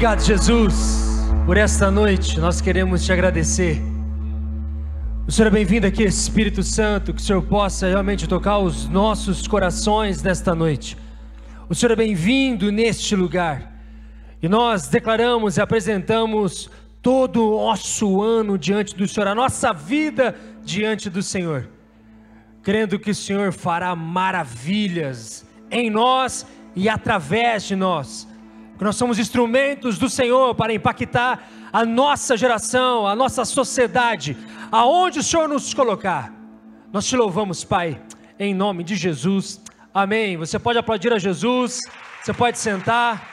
Obrigado, Jesus, por esta noite. Nós queremos te agradecer. O Senhor é bem-vindo aqui, Espírito Santo, que o Senhor possa realmente tocar os nossos corações nesta noite. O Senhor é bem-vindo neste lugar. E nós declaramos e apresentamos todo o nosso ano diante do Senhor, a nossa vida diante do Senhor, crendo que o Senhor fará maravilhas em nós e através de nós que nós somos instrumentos do Senhor para impactar a nossa geração, a nossa sociedade, aonde o Senhor nos colocar. Nós te louvamos, Pai, em nome de Jesus. Amém. Você pode aplaudir a Jesus, você pode sentar.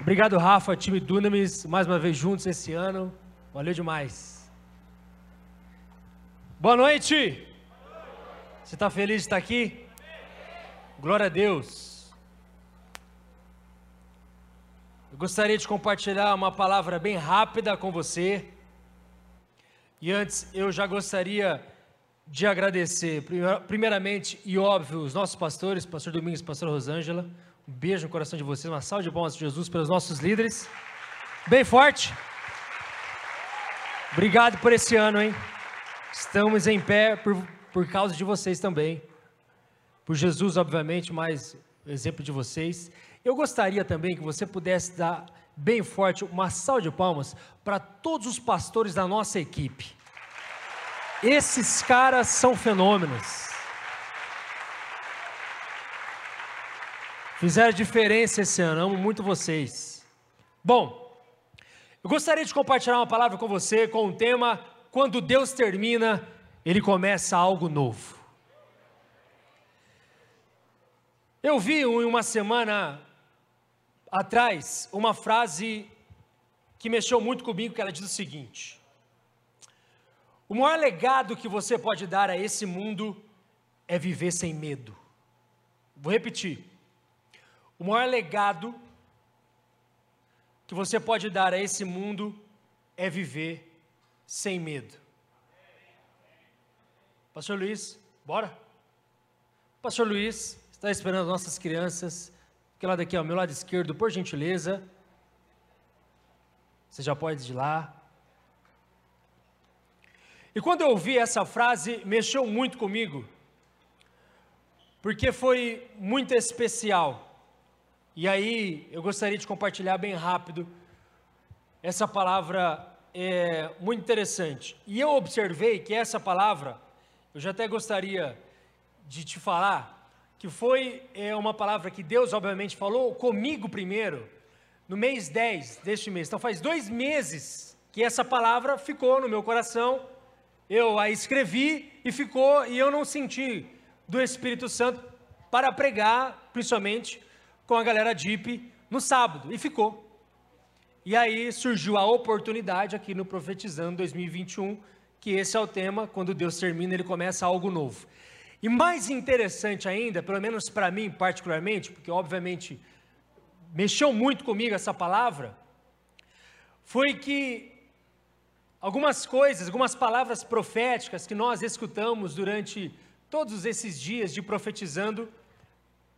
Obrigado, Rafa, time Dunamis, mais uma vez juntos esse ano. Valeu demais. Boa noite. Você está feliz de estar aqui? Glória a Deus. Eu gostaria de compartilhar uma palavra bem rápida com você. E antes, eu já gostaria de agradecer, primeiramente e óbvio, os nossos pastores, pastor Domingos pastor Rosângela. Um beijo no coração de vocês, uma salva de palmas de Jesus pelos nossos líderes. Bem forte. Obrigado por esse ano, hein? Estamos em pé por, por causa de vocês também. Por Jesus, obviamente, mas exemplo de vocês. Eu gostaria também que você pudesse dar bem forte uma salva de palmas para todos os pastores da nossa equipe. Esses caras são fenômenos. Fizeram diferença esse ano, amo muito vocês. Bom, eu gostaria de compartilhar uma palavra com você com o tema Quando Deus termina, Ele começa algo novo. Eu vi em uma semana atrás uma frase que mexeu muito comigo, que ela diz o seguinte: O maior legado que você pode dar a esse mundo é viver sem medo. Vou repetir. O maior legado que você pode dar a esse mundo é viver sem medo. Pastor Luiz, bora? Pastor Luiz está esperando as nossas crianças que lado aqui, ao meu lado esquerdo, por gentileza. Você já pode ir lá. E quando eu ouvi essa frase, mexeu muito comigo, porque foi muito especial. E aí eu gostaria de compartilhar bem rápido essa palavra é muito interessante. E eu observei que essa palavra, eu já até gostaria de te falar, que foi é, uma palavra que Deus, obviamente, falou comigo primeiro, no mês 10 deste mês. Então, faz dois meses que essa palavra ficou no meu coração, eu a escrevi e ficou, e eu não senti do Espírito Santo para pregar, principalmente com a galera DIP, no sábado, e ficou. E aí surgiu a oportunidade aqui no Profetizando 2021, que esse é o tema, quando Deus termina, ele começa algo novo. E mais interessante ainda, pelo menos para mim particularmente, porque obviamente mexeu muito comigo essa palavra, foi que algumas coisas, algumas palavras proféticas que nós escutamos durante todos esses dias de profetizando,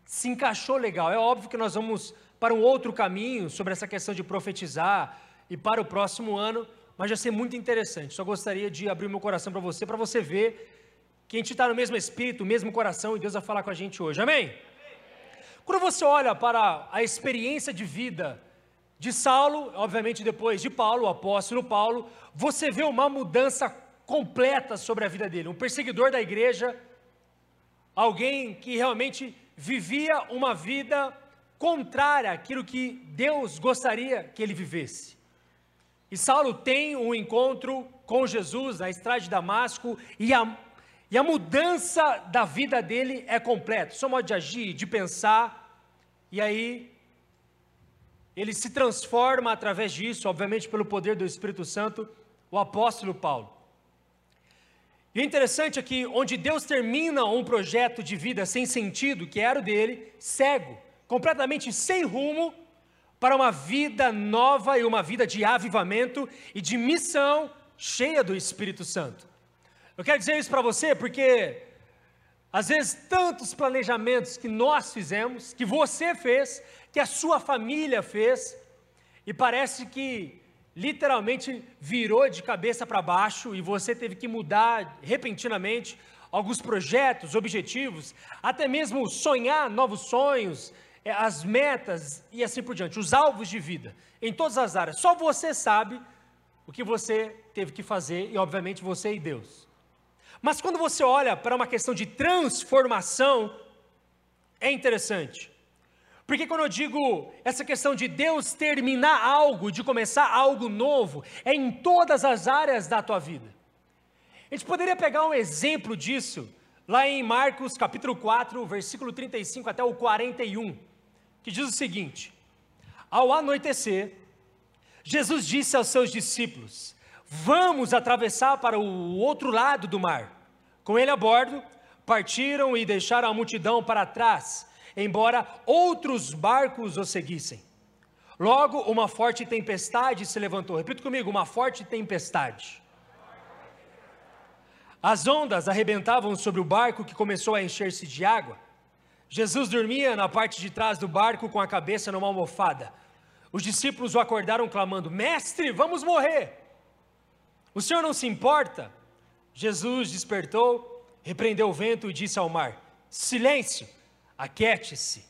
se encaixou legal. É óbvio que nós vamos para um outro caminho sobre essa questão de profetizar e para o próximo ano, mas já ser muito interessante. Só gostaria de abrir meu coração para você, para você ver que a gente está no mesmo espírito, mesmo coração, e Deus vai falar com a gente hoje, amém? Quando você olha para a experiência de vida de Saulo, obviamente depois de Paulo, o apóstolo Paulo, você vê uma mudança completa sobre a vida dele. Um perseguidor da igreja, alguém que realmente vivia uma vida contrária àquilo que Deus gostaria que ele vivesse. E Saulo tem um encontro com Jesus na estrada de Damasco e a e a mudança da vida dele é completa. Seu modo de agir, de pensar. E aí, ele se transforma através disso, obviamente pelo poder do Espírito Santo, o apóstolo Paulo. E o interessante é que, onde Deus termina um projeto de vida sem sentido, que era o dele, cego, completamente sem rumo, para uma vida nova e uma vida de avivamento e de missão cheia do Espírito Santo. Eu quero dizer isso para você porque às vezes tantos planejamentos que nós fizemos, que você fez, que a sua família fez, e parece que literalmente virou de cabeça para baixo e você teve que mudar repentinamente alguns projetos, objetivos, até mesmo sonhar novos sonhos, é, as metas e assim por diante, os alvos de vida, em todas as áreas. Só você sabe o que você teve que fazer e, obviamente, você e Deus. Mas quando você olha para uma questão de transformação, é interessante. Porque quando eu digo essa questão de Deus terminar algo, de começar algo novo, é em todas as áreas da tua vida. A gente poderia pegar um exemplo disso lá em Marcos capítulo 4, versículo 35 até o 41, que diz o seguinte: Ao anoitecer, Jesus disse aos seus discípulos: Vamos atravessar para o outro lado do mar. Com ele a bordo, partiram e deixaram a multidão para trás, embora outros barcos o seguissem. Logo, uma forte tempestade se levantou. Repita comigo: uma forte tempestade. As ondas arrebentavam sobre o barco que começou a encher-se de água. Jesus dormia na parte de trás do barco com a cabeça numa almofada. Os discípulos o acordaram clamando: Mestre, vamos morrer. O senhor não se importa? Jesus despertou, repreendeu o vento e disse ao mar: Silêncio, aquiete-se.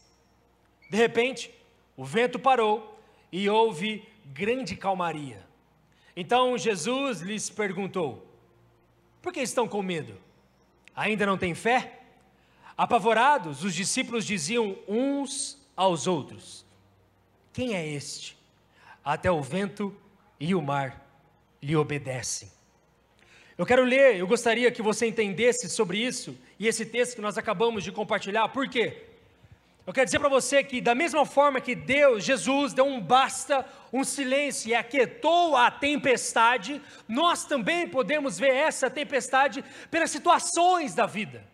De repente, o vento parou e houve grande calmaria. Então Jesus lhes perguntou: Por que estão com medo? Ainda não têm fé? Apavorados, os discípulos diziam uns aos outros: Quem é este? Até o vento e o mar lhe obedecem. Eu quero ler, eu gostaria que você entendesse sobre isso e esse texto que nós acabamos de compartilhar, por quê? Eu quero dizer para você que, da mesma forma que Deus, Jesus, deu um basta, um silêncio e aquietou a tempestade, nós também podemos ver essa tempestade pelas situações da vida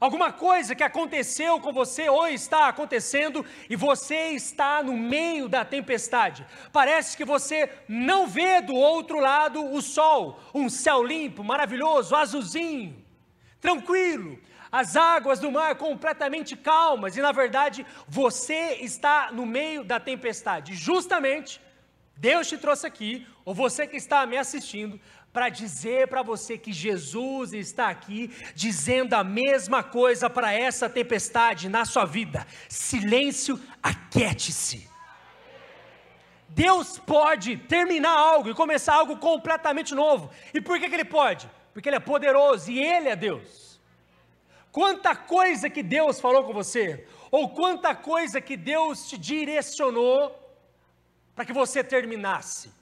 alguma coisa que aconteceu com você ou está acontecendo e você está no meio da tempestade. Parece que você não vê do outro lado o sol, um céu limpo, maravilhoso, azulzinho, tranquilo, as águas do mar completamente calmas e na verdade você está no meio da tempestade. Justamente Deus te trouxe aqui, ou você que está me assistindo, para dizer para você que Jesus está aqui dizendo a mesma coisa para essa tempestade na sua vida: silêncio, aquiete-se. Deus pode terminar algo e começar algo completamente novo. E por que, que Ele pode? Porque Ele é poderoso e Ele é Deus. Quanta coisa que Deus falou com você, ou quanta coisa que Deus te direcionou para que você terminasse.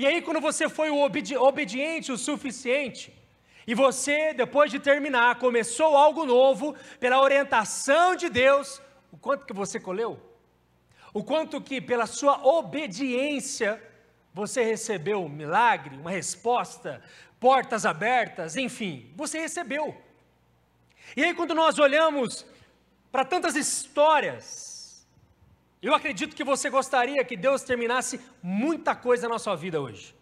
E aí, quando você foi obedi obediente o suficiente, e você, depois de terminar, começou algo novo, pela orientação de Deus, o quanto que você colheu? O quanto que, pela sua obediência, você recebeu um milagre, uma resposta, portas abertas, enfim, você recebeu. E aí, quando nós olhamos para tantas histórias, eu acredito que você gostaria que Deus terminasse muita coisa na sua vida hoje.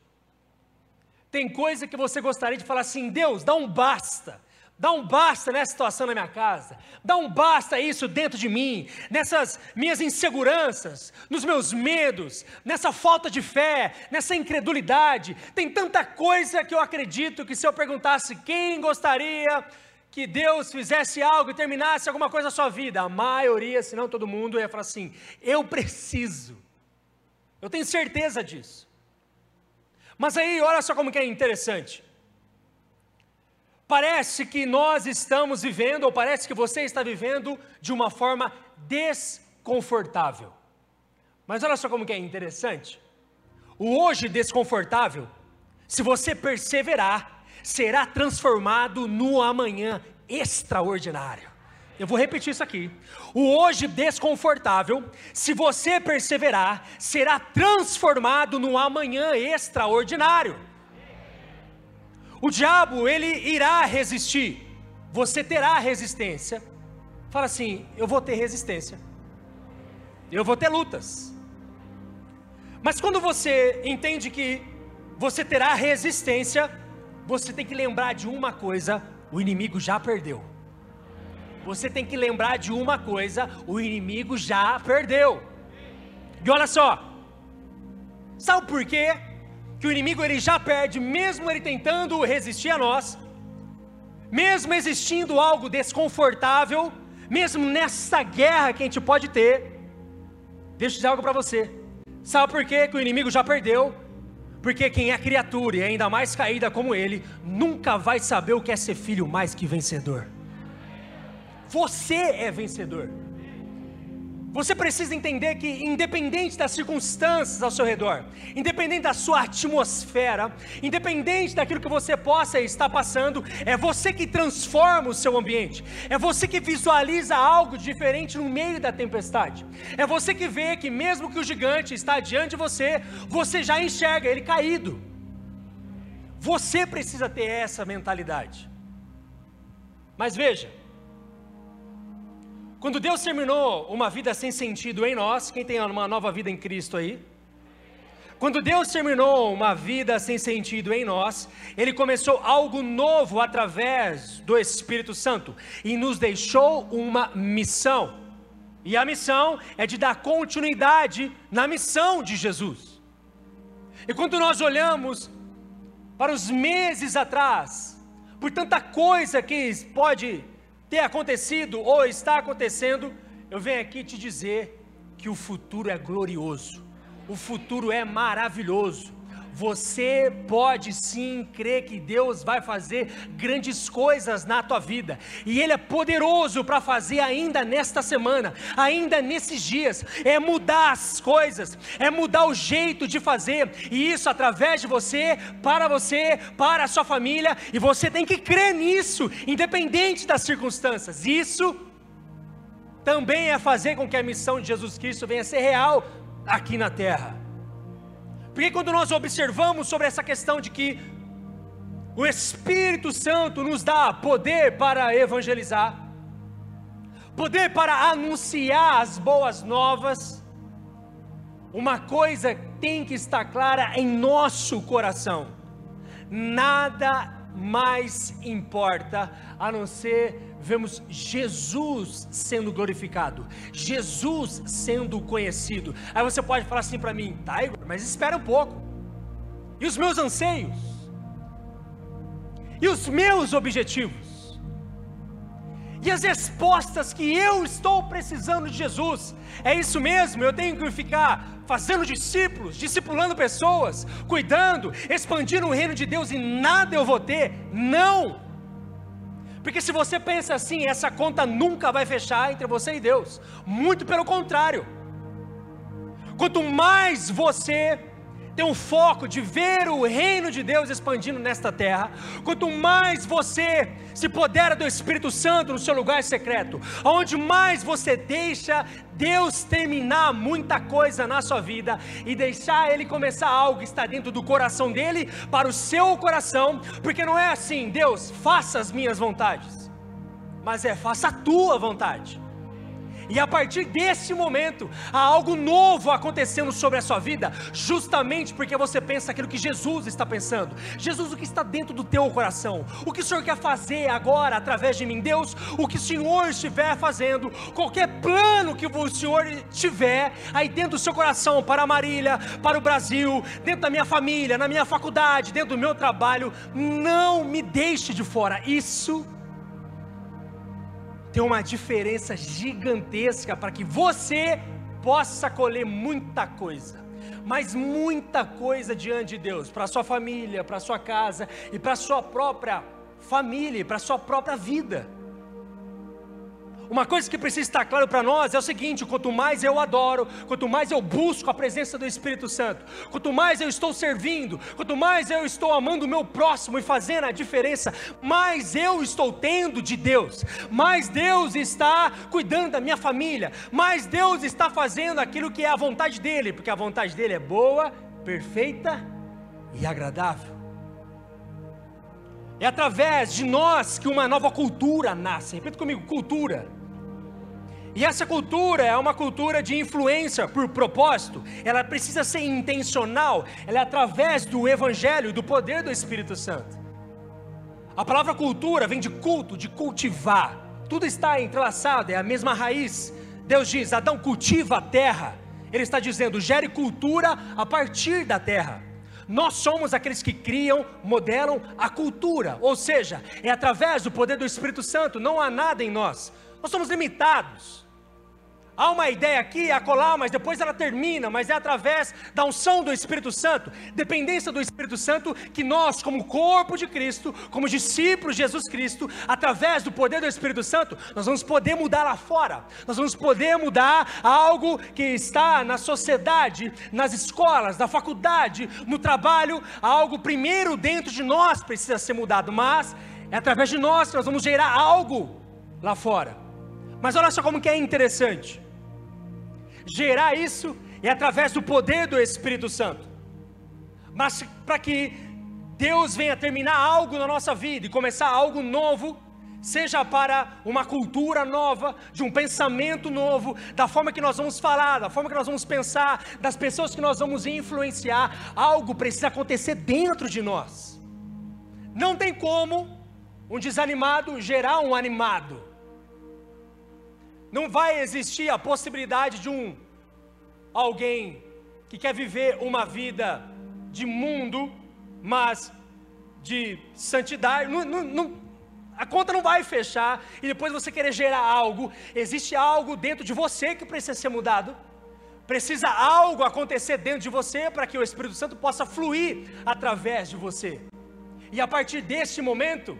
Tem coisa que você gostaria de falar assim: Deus, dá um basta. Dá um basta nessa situação na minha casa. Dá um basta isso dentro de mim, nessas minhas inseguranças, nos meus medos, nessa falta de fé, nessa incredulidade. Tem tanta coisa que eu acredito que se eu perguntasse quem gostaria que Deus fizesse algo e terminasse alguma coisa na sua vida, a maioria, se não todo mundo, ia falar assim: eu preciso. Eu tenho certeza disso. Mas aí, olha só como que é interessante. Parece que nós estamos vivendo, ou parece que você está vivendo de uma forma desconfortável. Mas olha só como que é interessante. O hoje desconfortável, se você perseverar, será transformado no amanhã extraordinário. Eu vou repetir isso aqui. O hoje desconfortável, se você perseverar, será transformado no amanhã extraordinário. O diabo, ele irá resistir. Você terá resistência. Fala assim: eu vou ter resistência. Eu vou ter lutas. Mas quando você entende que você terá resistência, você tem que lembrar de uma coisa: o inimigo já perdeu. Você tem que lembrar de uma coisa: o inimigo já perdeu. E olha só, sabe por quê? Que o inimigo ele já perde, mesmo ele tentando resistir a nós, mesmo existindo algo desconfortável, mesmo nessa guerra que a gente pode ter. Deixa eu dizer algo para você. Sabe por quê que o inimigo já perdeu? Porque quem é criatura e ainda mais caída como ele, nunca vai saber o que é ser filho mais que vencedor. Você é vencedor. Você precisa entender que, independente das circunstâncias ao seu redor, independente da sua atmosfera, independente daquilo que você possa estar passando, é você que transforma o seu ambiente, é você que visualiza algo diferente no meio da tempestade, é você que vê que, mesmo que o gigante está diante de você, você já enxerga ele caído. Você precisa ter essa mentalidade. Mas veja, quando Deus terminou uma vida sem sentido em nós, quem tem uma nova vida em Cristo aí? Quando Deus terminou uma vida sem sentido em nós, Ele começou algo novo através do Espírito Santo e nos deixou uma missão. E a missão é de dar continuidade na missão de Jesus. E quando nós olhamos para os meses atrás, por tanta coisa que pode ter acontecido ou está acontecendo, eu venho aqui te dizer que o futuro é glorioso, o futuro é maravilhoso. Você pode sim crer que Deus vai fazer grandes coisas na tua vida, e Ele é poderoso para fazer ainda nesta semana, ainda nesses dias, é mudar as coisas, é mudar o jeito de fazer, e isso através de você, para você, para a sua família, e você tem que crer nisso, independente das circunstâncias. Isso também é fazer com que a missão de Jesus Cristo venha a ser real aqui na terra. Porque quando nós observamos sobre essa questão de que o Espírito Santo nos dá poder para evangelizar, poder para anunciar as boas novas, uma coisa tem que estar clara em nosso coração: nada mais importa a não ser vemos Jesus sendo glorificado, Jesus sendo conhecido. Aí você pode falar assim para mim, tá, Igor, mas espera um pouco. E os meus anseios? E os meus objetivos? E as respostas que eu estou precisando de Jesus? É isso mesmo, eu tenho que ficar fazendo discípulos, discipulando pessoas, cuidando, expandindo o reino de Deus e nada eu vou ter? Não! Porque se você pensa assim, essa conta nunca vai fechar entre você e Deus. Muito pelo contrário. Quanto mais você tem um foco de ver o reino de Deus expandindo nesta terra, quanto mais você se podera do Espírito Santo no seu lugar secreto, onde mais você deixa Deus terminar muita coisa na sua vida e deixar Ele começar algo que está dentro do coração dele para o seu coração, porque não é assim, Deus, faça as minhas vontades, mas é faça a tua vontade. E a partir desse momento, há algo novo acontecendo sobre a sua vida, justamente porque você pensa aquilo que Jesus está pensando. Jesus, o que está dentro do teu coração? O que o Senhor quer fazer agora através de mim? Deus, o que o Senhor estiver fazendo, qualquer plano que o Senhor tiver aí dentro do seu coração para a Marília, para o Brasil, dentro da minha família, na minha faculdade, dentro do meu trabalho, não me deixe de fora. Isso tem uma diferença gigantesca para que você possa colher muita coisa, mas muita coisa diante de Deus, para sua família, para sua casa e para sua própria família, para sua própria vida. Uma coisa que precisa estar claro para nós é o seguinte: quanto mais eu adoro, quanto mais eu busco a presença do Espírito Santo, quanto mais eu estou servindo, quanto mais eu estou amando o meu próximo e fazendo a diferença, mais eu estou tendo de Deus, mais Deus está cuidando da minha família, mais Deus está fazendo aquilo que é a vontade dEle, porque a vontade dEle é boa, perfeita e agradável. É através de nós que uma nova cultura nasce. Repita comigo: cultura. E essa cultura é uma cultura de influência por propósito, ela precisa ser intencional, ela é através do Evangelho, do poder do Espírito Santo. A palavra cultura vem de culto, de cultivar. Tudo está entrelaçado, é a mesma raiz. Deus diz: Adão cultiva a terra. Ele está dizendo: gere cultura a partir da terra. Nós somos aqueles que criam, modelam a cultura, ou seja, é através do poder do Espírito Santo, não há nada em nós. Nós somos limitados. Há uma ideia aqui, acolá, mas depois ela termina, mas é através da unção do Espírito Santo, dependência do Espírito Santo, que nós, como corpo de Cristo, como discípulos de Jesus Cristo, através do poder do Espírito Santo, nós vamos poder mudar lá fora, nós vamos poder mudar algo que está na sociedade, nas escolas, na faculdade, no trabalho, algo primeiro dentro de nós precisa ser mudado, mas é através de nós que nós vamos gerar algo lá fora. Mas olha só como que é interessante gerar isso é através do poder do Espírito Santo. Mas para que Deus venha terminar algo na nossa vida e começar algo novo, seja para uma cultura nova, de um pensamento novo, da forma que nós vamos falar, da forma que nós vamos pensar, das pessoas que nós vamos influenciar, algo precisa acontecer dentro de nós. Não tem como um desanimado gerar um animado. Não vai existir a possibilidade de um alguém que quer viver uma vida de mundo, mas de santidade. Não, não, não, a conta não vai fechar e depois você querer gerar algo. Existe algo dentro de você que precisa ser mudado. Precisa algo acontecer dentro de você para que o Espírito Santo possa fluir através de você. E a partir deste momento,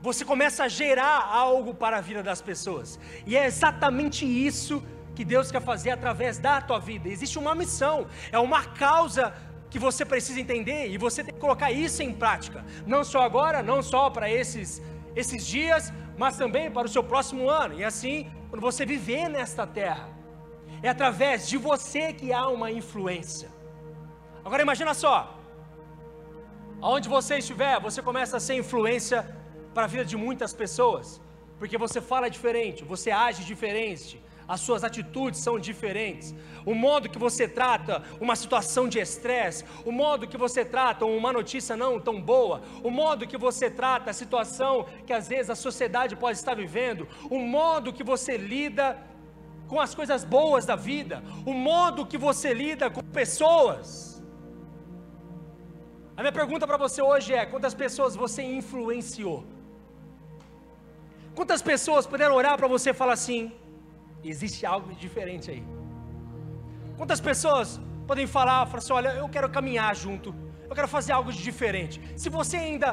você começa a gerar algo para a vida das pessoas. E é exatamente isso que Deus quer fazer através da tua vida. Existe uma missão, é uma causa que você precisa entender e você tem que colocar isso em prática. Não só agora, não só para esses esses dias, mas também para o seu próximo ano. E assim, quando você viver nesta terra, é através de você que há uma influência. Agora imagina só, aonde você estiver, você começa a ser influência para a vida de muitas pessoas, porque você fala diferente, você age diferente, as suas atitudes são diferentes, o modo que você trata uma situação de estresse, o modo que você trata uma notícia não tão boa, o modo que você trata a situação que às vezes a sociedade pode estar vivendo, o modo que você lida com as coisas boas da vida, o modo que você lida com pessoas. A minha pergunta para você hoje é: quantas pessoas você influenciou? Quantas pessoas puderam orar para você e falar assim: existe algo diferente aí? Quantas pessoas podem falar, falar assim: olha, eu quero caminhar junto, eu quero fazer algo de diferente. Se você ainda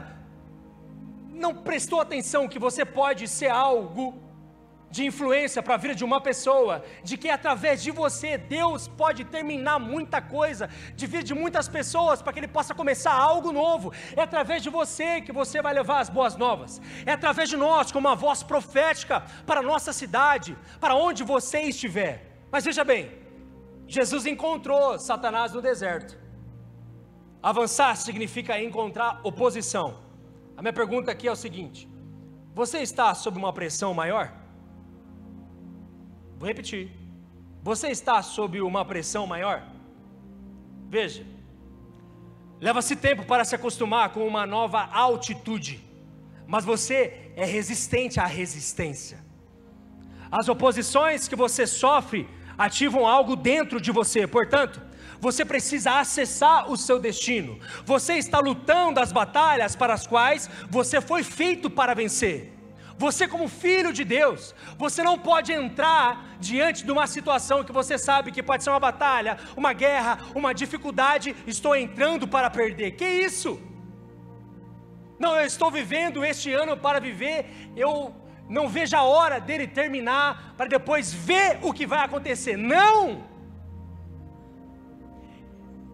não prestou atenção que você pode ser algo de influência para a vida de uma pessoa, de que através de você Deus pode terminar muita coisa, de vida de muitas pessoas para que Ele possa começar algo novo. É através de você que você vai levar as boas novas. É através de nós, como uma voz profética para a nossa cidade, para onde você estiver. Mas veja bem, Jesus encontrou Satanás no deserto. Avançar significa encontrar oposição. A minha pergunta aqui é o seguinte: você está sob uma pressão maior? Vou repetir. Você está sob uma pressão maior? Veja, leva-se tempo para se acostumar com uma nova altitude, mas você é resistente à resistência. As oposições que você sofre ativam algo dentro de você, portanto, você precisa acessar o seu destino. Você está lutando as batalhas para as quais você foi feito para vencer. Você, como filho de Deus, você não pode entrar diante de uma situação que você sabe que pode ser uma batalha, uma guerra, uma dificuldade. Estou entrando para perder. Que isso? Não, eu estou vivendo este ano para viver. Eu não vejo a hora dele terminar para depois ver o que vai acontecer. Não!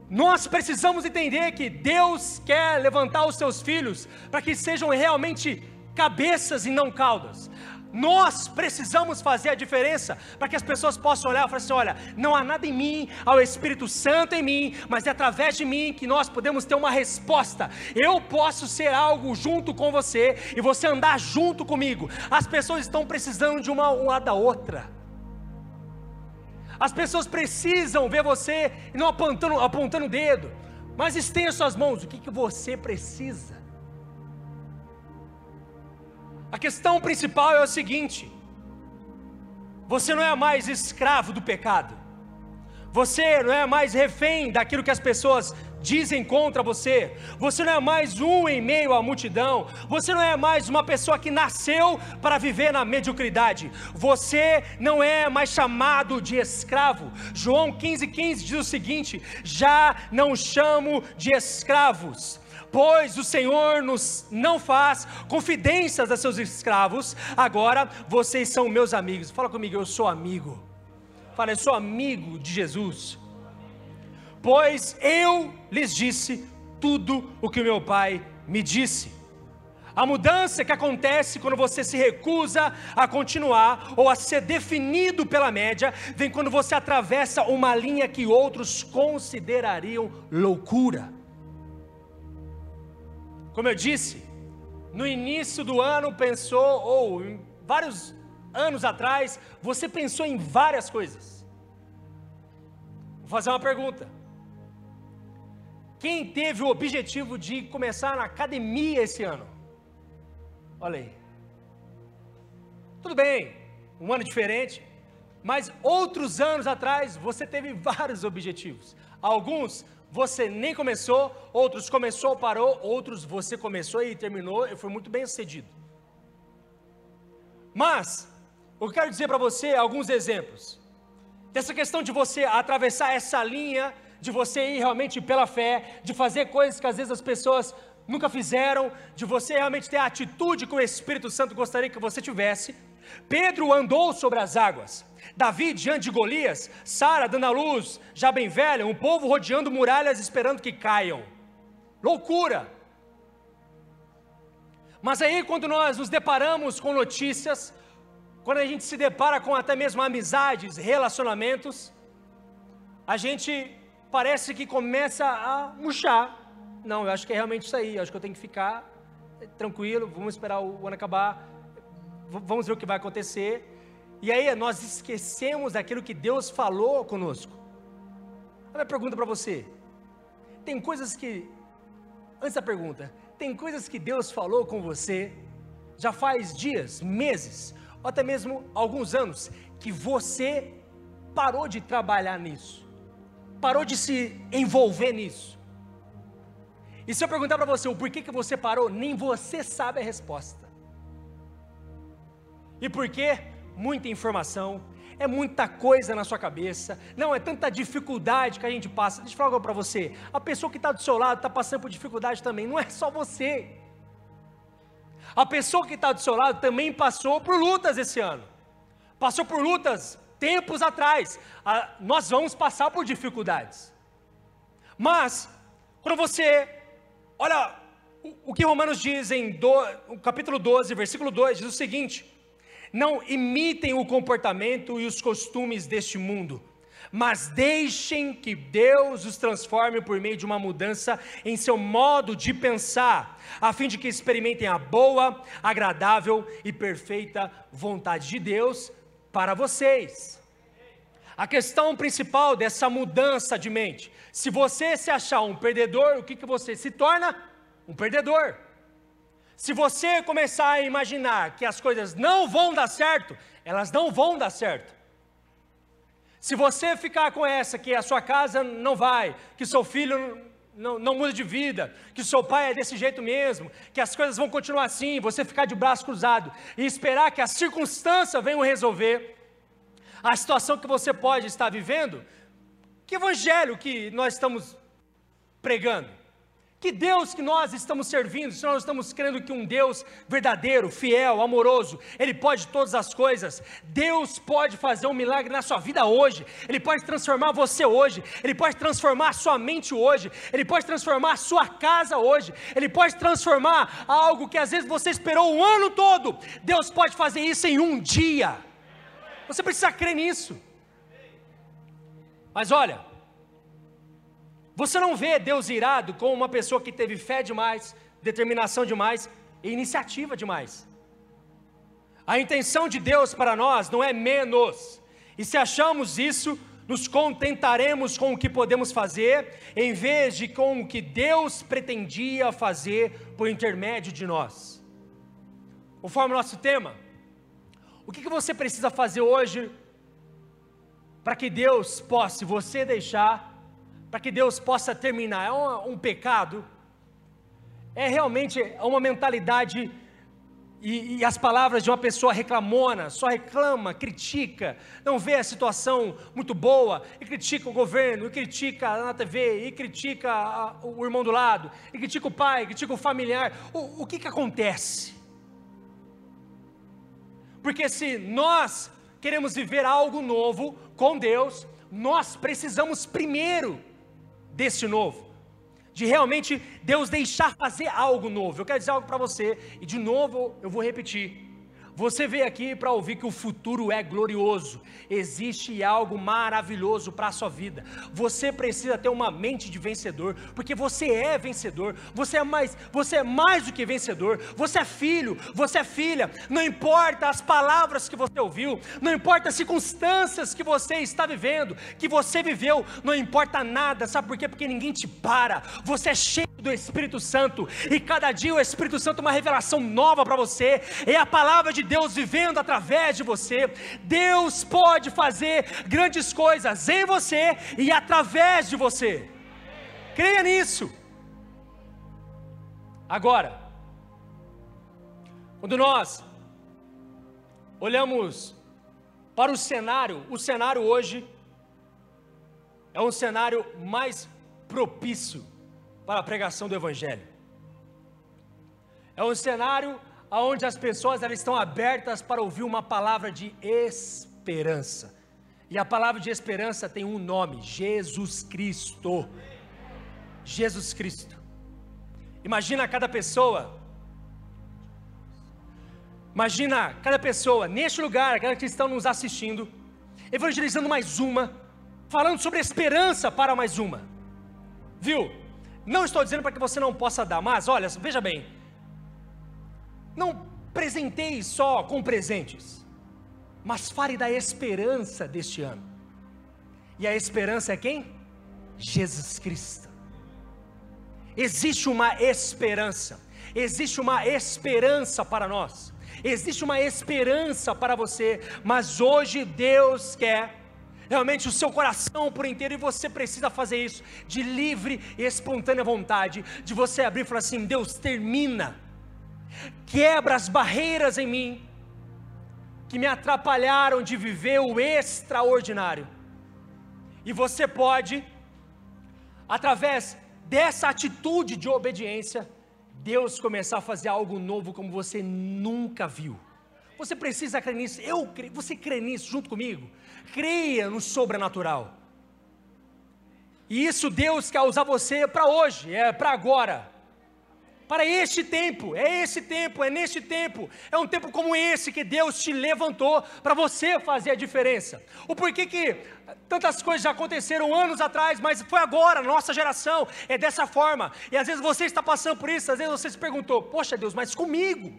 Nós precisamos entender que Deus quer levantar os seus filhos para que sejam realmente cabeças e não caudas. Nós precisamos fazer a diferença para que as pessoas possam olhar e falar assim: olha, não há nada em mim, há o Espírito Santo em mim, mas é através de mim que nós podemos ter uma resposta. Eu posso ser algo junto com você e você andar junto comigo. As pessoas estão precisando de uma um lado da outra. As pessoas precisam ver você não apontando, apontando o dedo, mas estenda suas mãos. O que, que você precisa? A questão principal é o seguinte: você não é mais escravo do pecado, você não é mais refém daquilo que as pessoas dizem contra você. Você não é mais um em meio à multidão. Você não é mais uma pessoa que nasceu para viver na mediocridade. Você não é mais chamado de escravo. João 15,15 15 diz o seguinte: Já não chamo de escravos pois o Senhor nos não faz confidências a seus escravos, agora vocês são meus amigos. Fala comigo, eu sou amigo. Fala, eu sou amigo de Jesus pois eu lhes disse tudo o que o meu pai me disse. A mudança que acontece quando você se recusa a continuar ou a ser definido pela média, vem quando você atravessa uma linha que outros considerariam loucura. Como eu disse, no início do ano pensou, ou vários anos atrás, você pensou em várias coisas. Vou fazer uma pergunta. Quem teve o objetivo de começar na academia esse ano? Olha aí. Tudo bem, um ano diferente, mas outros anos atrás você teve vários objetivos. Alguns você nem começou, outros começou, parou, outros você começou e terminou e foi muito bem sucedido. Mas, eu quero dizer para você alguns exemplos dessa questão de você atravessar essa linha de você ir realmente pela fé, de fazer coisas que às vezes as pessoas nunca fizeram, de você realmente ter a atitude que o Espírito Santo gostaria que você tivesse. Pedro andou sobre as águas. Davi diante de Golias, Sara dando a luz, já bem velha, um povo rodeando muralhas esperando que caiam. Loucura! Mas aí, quando nós nos deparamos com notícias, quando a gente se depara com até mesmo amizades, relacionamentos, a gente parece que começa a murchar. Não, eu acho que é realmente isso aí. Eu acho que eu tenho que ficar tranquilo. Vamos esperar o ano acabar. Vamos ver o que vai acontecer. E aí nós esquecemos daquilo que Deus falou conosco. A minha pergunta para você: tem coisas que, antes da pergunta, tem coisas que Deus falou com você já faz dias, meses, ou até mesmo alguns anos, que você parou de trabalhar nisso parou de se envolver nisso. E se eu perguntar para você o porquê que você parou, nem você sabe a resposta. E por quê? Muita informação, é muita coisa na sua cabeça, não é tanta dificuldade que a gente passa. Deixa eu falar algo para você: a pessoa que está do seu lado está passando por dificuldade também, não é só você. A pessoa que está do seu lado também passou por lutas esse ano, passou por lutas tempos atrás, nós vamos passar por dificuldades. Mas, quando você olha o, que Romanos diz em do, capítulo 12, versículo 2, diz o seguinte: Não imitem o comportamento e os costumes deste mundo, mas deixem que Deus os transforme por meio de uma mudança em seu modo de pensar, a fim de que experimentem a boa, agradável e perfeita vontade de Deus para vocês. A questão principal dessa mudança de mente, se você se achar um perdedor, o que, que você se torna? Um perdedor. Se você começar a imaginar que as coisas não vão dar certo, elas não vão dar certo. Se você ficar com essa, que a sua casa não vai, que seu filho não, não muda de vida, que seu pai é desse jeito mesmo, que as coisas vão continuar assim, você ficar de braço cruzado e esperar que a circunstância venha resolver, a situação que você pode estar vivendo, que evangelho que nós estamos pregando? Que Deus que nós estamos servindo, se nós estamos crendo que um Deus verdadeiro, fiel, amoroso, Ele pode todas as coisas, Deus pode fazer um milagre na sua vida hoje, Ele pode transformar você hoje, Ele pode transformar a sua mente hoje, Ele pode transformar a sua casa hoje, Ele pode transformar algo que às vezes você esperou um ano todo, Deus pode fazer isso em um dia. Você precisa crer nisso. Mas olha, você não vê Deus irado com uma pessoa que teve fé demais, determinação demais e iniciativa demais. A intenção de Deus para nós não é menos. E se achamos isso, nos contentaremos com o que podemos fazer, em vez de com o que Deus pretendia fazer por intermédio de nós. conforme o nosso tema, o que, que você precisa fazer hoje para que Deus possa, você deixar, para que Deus possa terminar? É um, um pecado? É realmente uma mentalidade e, e, as palavras de uma pessoa reclamona, só reclama, critica, não vê a situação muito boa, e critica o governo, e critica na TV, e critica a, o irmão do lado, e critica o pai, critica o familiar. O, o que que acontece? Porque se nós queremos viver algo novo com Deus, nós precisamos primeiro desse novo de realmente Deus deixar fazer algo novo. Eu quero dizer algo para você, e de novo eu vou repetir. Você veio aqui para ouvir que o futuro é glorioso, existe algo maravilhoso para a sua vida. Você precisa ter uma mente de vencedor, porque você é vencedor, você é mais, você é mais do que vencedor, você é filho, você é filha. Não importa as palavras que você ouviu, não importa as circunstâncias que você está vivendo, que você viveu, não importa nada, sabe por quê? Porque ninguém te para. Você é cheio do Espírito Santo, e cada dia o Espírito Santo é uma revelação nova para você, é a palavra de Deus vivendo através de você. Deus pode fazer grandes coisas em você e através de você. Creia nisso. Agora, quando nós olhamos para o cenário, o cenário hoje é um cenário mais propício para a pregação do Evangelho. É um cenário onde as pessoas elas estão abertas para ouvir uma palavra de esperança. E a palavra de esperança tem um nome: Jesus Cristo. Jesus Cristo. Imagina cada pessoa. Imagina cada pessoa neste lugar, aquelas que estão nos assistindo, evangelizando mais uma, falando sobre esperança para mais uma. Viu? Não estou dizendo para que você não possa dar, mas olha, veja bem. Não presenteie só com presentes, mas fale da esperança deste ano. E a esperança é quem? Jesus Cristo. Existe uma esperança, existe uma esperança para nós, existe uma esperança para você, mas hoje Deus quer realmente o seu coração por inteiro, e você precisa fazer isso de livre e espontânea vontade, de você abrir e falar assim: Deus, termina, quebra as barreiras em mim, que me atrapalharam de viver o extraordinário, e você pode, através dessa atitude de obediência, Deus começar a fazer algo novo como você nunca viu. Você precisa crer nisso. Eu, você crê nisso junto comigo? creia no sobrenatural. E isso Deus quer usar você para hoje, é para agora. Para este tempo, é esse tempo, é neste tempo, é um tempo como esse que Deus te levantou para você fazer a diferença. O porquê que tantas coisas já aconteceram anos atrás, mas foi agora, nossa geração, é dessa forma. E às vezes você está passando por isso, às vezes você se perguntou: Poxa Deus, mas comigo?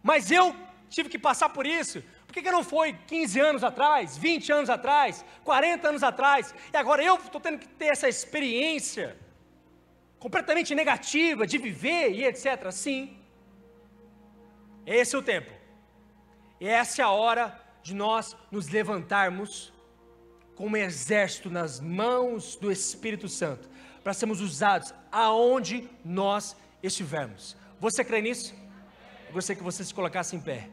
Mas eu tive que passar por isso. Por que, que não foi 15 anos atrás, 20 anos atrás, 40 anos atrás, e agora eu estou tendo que ter essa experiência completamente negativa de viver e etc. Sim, esse é o tempo, e essa é a hora de nós nos levantarmos como um exército nas mãos do Espírito Santo, para sermos usados aonde nós estivermos. Você crê nisso? Eu gostaria que você se colocasse em pé.